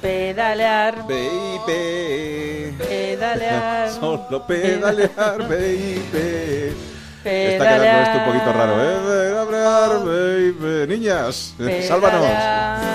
pedalear, Baby. pedalear. Solo pedalear, baby. Está Pedalear. quedando esto un poquito raro, ¿eh? Pedalear, baby. Niñas, sálvanos.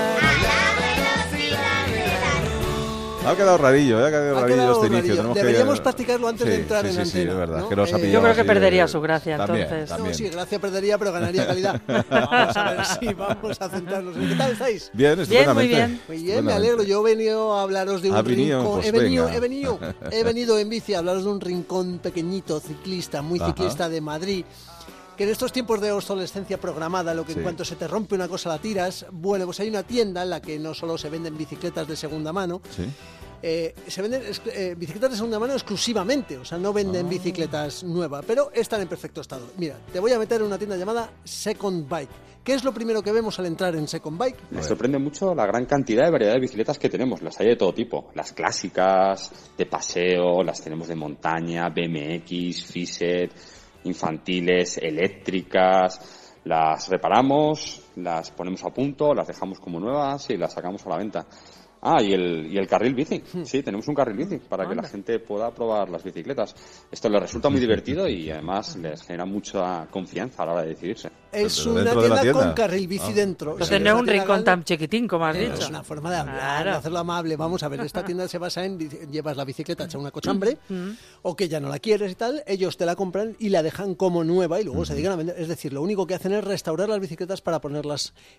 Ha quedado rarillo, ¿eh? ha quedado Ha rarillo este inicio. Tenemos que- Deberíamos practicarlo antes de Sí, entrar sí, en sí, antena, Sí, es verdad, ¿no? que ha Eh, Yo creo que de- perdería su gracia, También, entonces. también. No, sí, gracia perdería, pero ganaría calidad. Vamos a ver si vamos a centrarnos. en- ¿Qué tal estáis? Bien, Bien, estupendamente. muy bien. Muy bien, me alegro. Yo he venido a hablaros de un venido, rincón. pues he, venido, he venido, he venido en bici a hablaros de un rincón pequeñito, ciclista, muy Ajá. ciclista de Madrid. Que en estos tiempos de obsolescencia programada, lo que Sí. en cuanto se te rompe una cosa la tiras, bueno, pues hay una tienda en la que no solo se venden bicicletas de segunda mano, Sí. eh, se venden eh, bicicletas de segunda mano exclusivamente, o sea, no venden bicicletas nuevas, pero están en perfecto estado. Mira, te voy a meter en una tienda llamada Second Bike. ¿Qué es lo primero que vemos al entrar en Second Bike? Me sorprende mucho la gran cantidad de variedad de bicicletas que tenemos. Las hay de todo tipo. Las clásicas, de paseo, las tenemos de montaña, BMX, Fiset, infantiles, eléctricas. Las reparamos, las ponemos a punto, las dejamos como nuevas y las sacamos a la venta. Ah, y el, y el carril bici. Sí, tenemos un carril bici para que la gente pueda probar las bicicletas. Esto les resulta muy divertido y además les genera mucha confianza a la hora de decidirse. Es una dentro de la tienda, con tienda. carril bici Ah. dentro. Entonces Sí, no es un tienda rincón tan chiquitín como has dicho. Es una forma de hablar, Claro. de hacerlo amable. Vamos a ver, esta tienda se basa en llevas la bicicleta hecha una cochambre o que ya no la quieres y tal, ellos te la compran y la dejan como nueva y luego se dedican a vender. Es decir, lo único que hacen es restaurar las bicicletas para ponerlas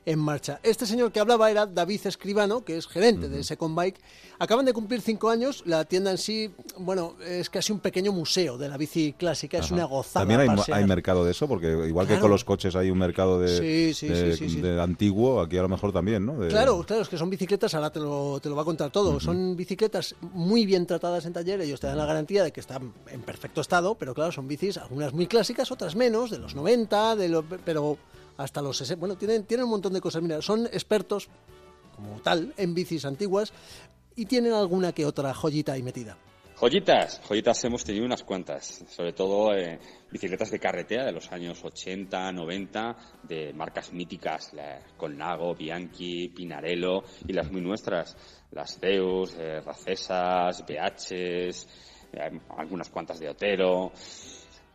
en marcha. Este señor que hablaba era David Escribano, que es gerente de Second Bike. Acaban de cumplir cinco años. La tienda en sí, bueno, es casi un pequeño museo de la bici clásica. Es una gozada. También hay, mercado de eso, porque igual que con los coches hay un mercado de, Sí, sí, de, sí, sí, sí. de antiguo, aquí a lo mejor también, ¿no? De- Claro, claro, es que son bicicletas, ahora te lo, te lo va a contar todo. Son bicicletas muy bien tratadas en taller, ellos te dan la garantía de que están en perfecto estado, pero claro, son bicis, algunas muy clásicas, otras menos, de los 90, de lo- pero hasta los 60. Bueno, tienen, tienen un montón de cosas. Mira, son expertos, como tal, en bicis antiguas y tienen alguna que otra joyita ahí metida. Joyitas, joyitas hemos tenido unas cuantas, sobre todo eh, bicicletas de carretera de los años 80, 90, de marcas míticas, la Colnago, Bianchi, Pinarello y las muy nuestras, las Zeus, eh, Racesas, eh, algunas cuantas de Otero.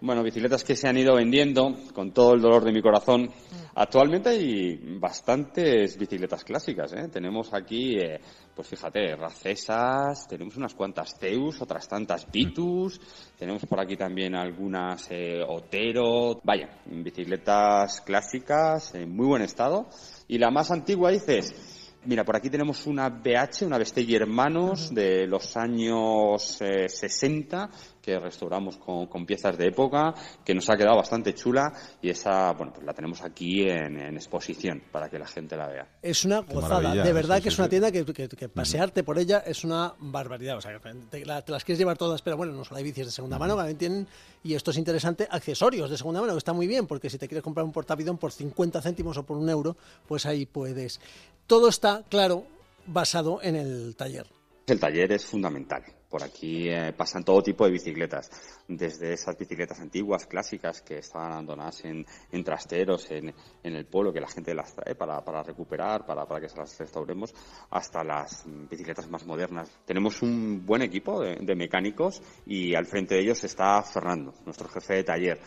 Bueno, bicicletas que se han ido vendiendo con todo el dolor de mi corazón. Actualmente hay bastantes bicicletas clásicas, ¿eh? Tenemos aquí, eh, pues fíjate, Racesas, tenemos unas cuantas Zeus, otras tantas Vitus, tenemos por aquí también algunas eh, Otero. Vaya, bicicletas clásicas en muy buen estado. Y la más antigua dices, Mira, por aquí tenemos una BH, una Bestelli Hermanos de los años eh, 60 que restauramos con, con piezas de época, que nos ha quedado bastante chula y esa, bueno, pues la tenemos aquí en, en exposición para que la gente la vea. Es una Qué gozada, de verdad sí, que sí, es una sí. tienda que, que- que pasearte por ella es una barbaridad. O sea, te, la- te las quieres llevar todas, pero bueno, no solo hay bicis de segunda mano, que también tienen, y esto es interesante, accesorios de segunda mano, que está muy bien, porque si te quieres comprar un portavidón por 50 céntimos o por un euro, pues ahí puedes. Todo está, claro, basado en el taller. El taller es fundamental. Por aquí eh, pasan todo tipo de bicicletas, desde esas bicicletas antiguas, clásicas, que estaban abandonadas en, en trasteros, en, en el pueblo, que la gente las trae para, para recuperar, para, para que se las restauremos, hasta las bicicletas más modernas. Tenemos un buen equipo de, de mecánicos y al frente de ellos está Fernando, nuestro jefe de taller.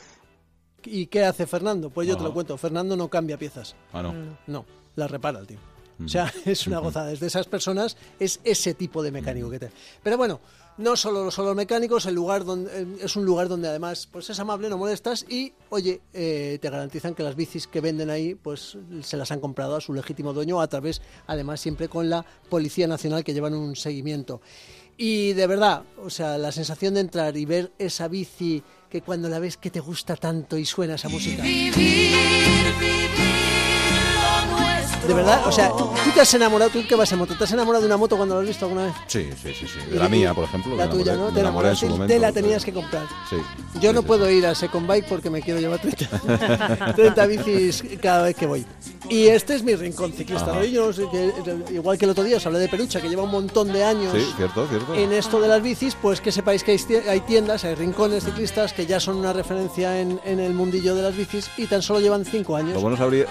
¿Y qué hace Fernando? Pues yo te lo cuento. Fernando no cambia piezas. Ah, no. No, la repara el tío. O sea, es una gozada. Es de esas personas, es ese tipo de mecánico que te. Pero bueno, no solo los mecánicos, el lugar donde eh, es un lugar donde además pues es amable, no molestas y oye, eh, te garantizan que las bicis que venden ahí pues se las han comprado a su legítimo dueño a través, además siempre con la Policía Nacional que llevan un seguimiento. Y de verdad, o sea, la sensación de entrar y ver esa bici que cuando la ves que te gusta tanto y suena esa música. De verdad, o sea, tú te has enamorado, tú que vas en moto, ¿te has enamorado de una moto cuando la has visto alguna vez? Sí, sí, sí, sí. De la mía, por ejemplo. La tuya, ¿no? Te enamoraste te la tenías que comprar. Sí. Yo no puedo ir a Second Bike porque me quiero llevar 30, 30 bicis cada vez que voy. Y este es mi rincón ciclista. ¿no? Yo igual que el otro día os hablé de Perucha, que lleva un montón de años Sí, cierto, cierto. en esto de las bicis, pues que sepáis que hay tie- hay tiendas, hay rincones ciclistas que ya son una referencia en, en el mundillo de las bicis y tan solo llevan 5 años. Lo bueno sabría-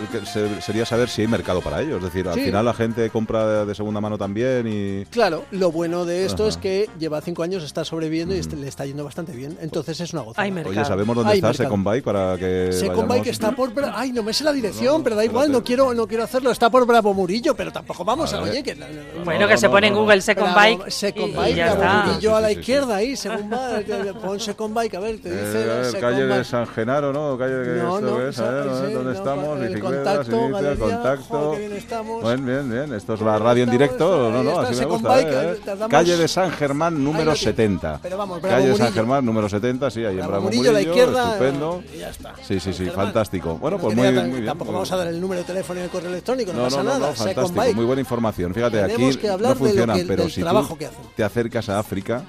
sería saber si hay mercado para ellos. Es decir, al Sí. final la gente compra de, de segunda mano también y... Claro, lo bueno de esto Ajá. es que lleva cinco años, está sobreviviendo y este- le está yendo bastante bien. Entonces es una gozada. Hay mercado. Oye, ¿sabemos dónde Hay está mercado. Second Bike para que Second vayamos? Bike está por... Ay, no me sé la dirección, No, pero da igual, espérate. no quiero, no quiero hacerlo. Está por Bravo Murillo, pero tampoco vamos a... Oye, que... Bueno, No, que no, se no, pone en no, no. Google Second Bravo- Bike Second y, y Bike, ya Bravo está. Murillo a la Sí, sí, sí, izquierda ahí, Second Bike, pon Second Bike, a ver, te dice... Eh, ver, Second calle de. San Genaro, ¿no? Calle de No, no, que esa- ¿dónde- sí, ¿dónde no, estamos? el contacto, contacto. Qué bien estamos. Bien, bien, bien. Esto es la radio en directo, Estamos, no, no, así me gusta. Eh, eh. Calle de San Germán, número Ahí lo tiene. 70. Pero vamos, Bravo Calle de San Murillo. Germán, número 70, sí, ahí en Bravo Murillo a la izquierda, estupendo. y ya está. Sí, sí, sí, fantástico. Bueno, pues muy, ya muy bien. Tampoco muy vamos a dar el número de teléfono y el correo electrónico, no, No, pasa no, no, nada. fantástico, muy buena información. Fíjate, Tenemos aquí no funcionan, que- pero si tú te acercas a África,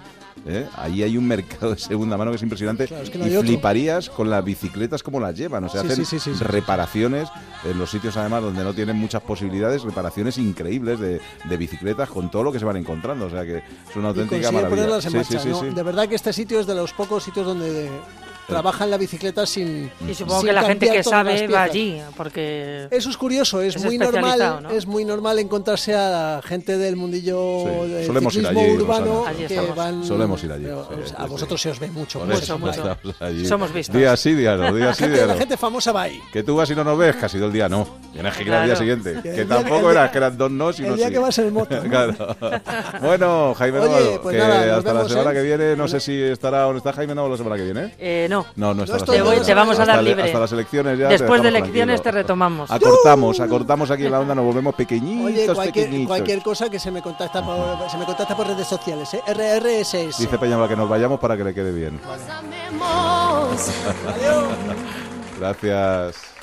¿eh? ahí hay un mercado de segunda mano que es impresionante Claro, es que no y otro. fliparías con las bicicletas como las llevan. O sea, Sí, hacen sí, sí, reparaciones en los sitios además donde no tienen muchas posibilidades, reparaciones increíbles de, de bicicletas con todo lo que se van encontrando. O sea que es una auténtica maravilla. De verdad que este sitio es de los pocos sitios donde trabajan la bicicleta sin. Y supongo sin que la gente cambiar que sabe va allí, porque... Eso es curioso, es, Es muy normal, ¿no? es muy normal encontrarse a gente del mundillo Sí, del solemos ir allí, urbano. Allí que estamos. van Solemos ir allí, pero, sí, o sea, sí, a sí. vosotros se os ve mucho, Por mucho, eso, mucho. estamos allí. Somos vistos. Día sí, día no, día La sí, gente, día la no. gente famosa va ahí. Que tú vas y no nos ves, casi todo el día no. Tienes que ir al día siguiente. Que tampoco el día- era, que eran dos no y el día que vas en moto, ¿no? Claro. Bueno, Jaime Oye, pues que hasta la semana que viene, no sé si estará o no está Jaime Navarro la semana que viene. Eh, no. No, no está estoy, semana te voy- vamos a dar libre. Hasta las elecciones ya. Después de elecciones te retomamos. Acortamos, acortamos aquí en la onda, nos volvemos pequeñitos, Oye, cualquier, pequeñitos. cualquier cosa que se me contacta por, se me contacta por redes sociales, ¿eh? RRSS. Dice Peña que nos vayamos para que le quede bien. Amemos. Gracias.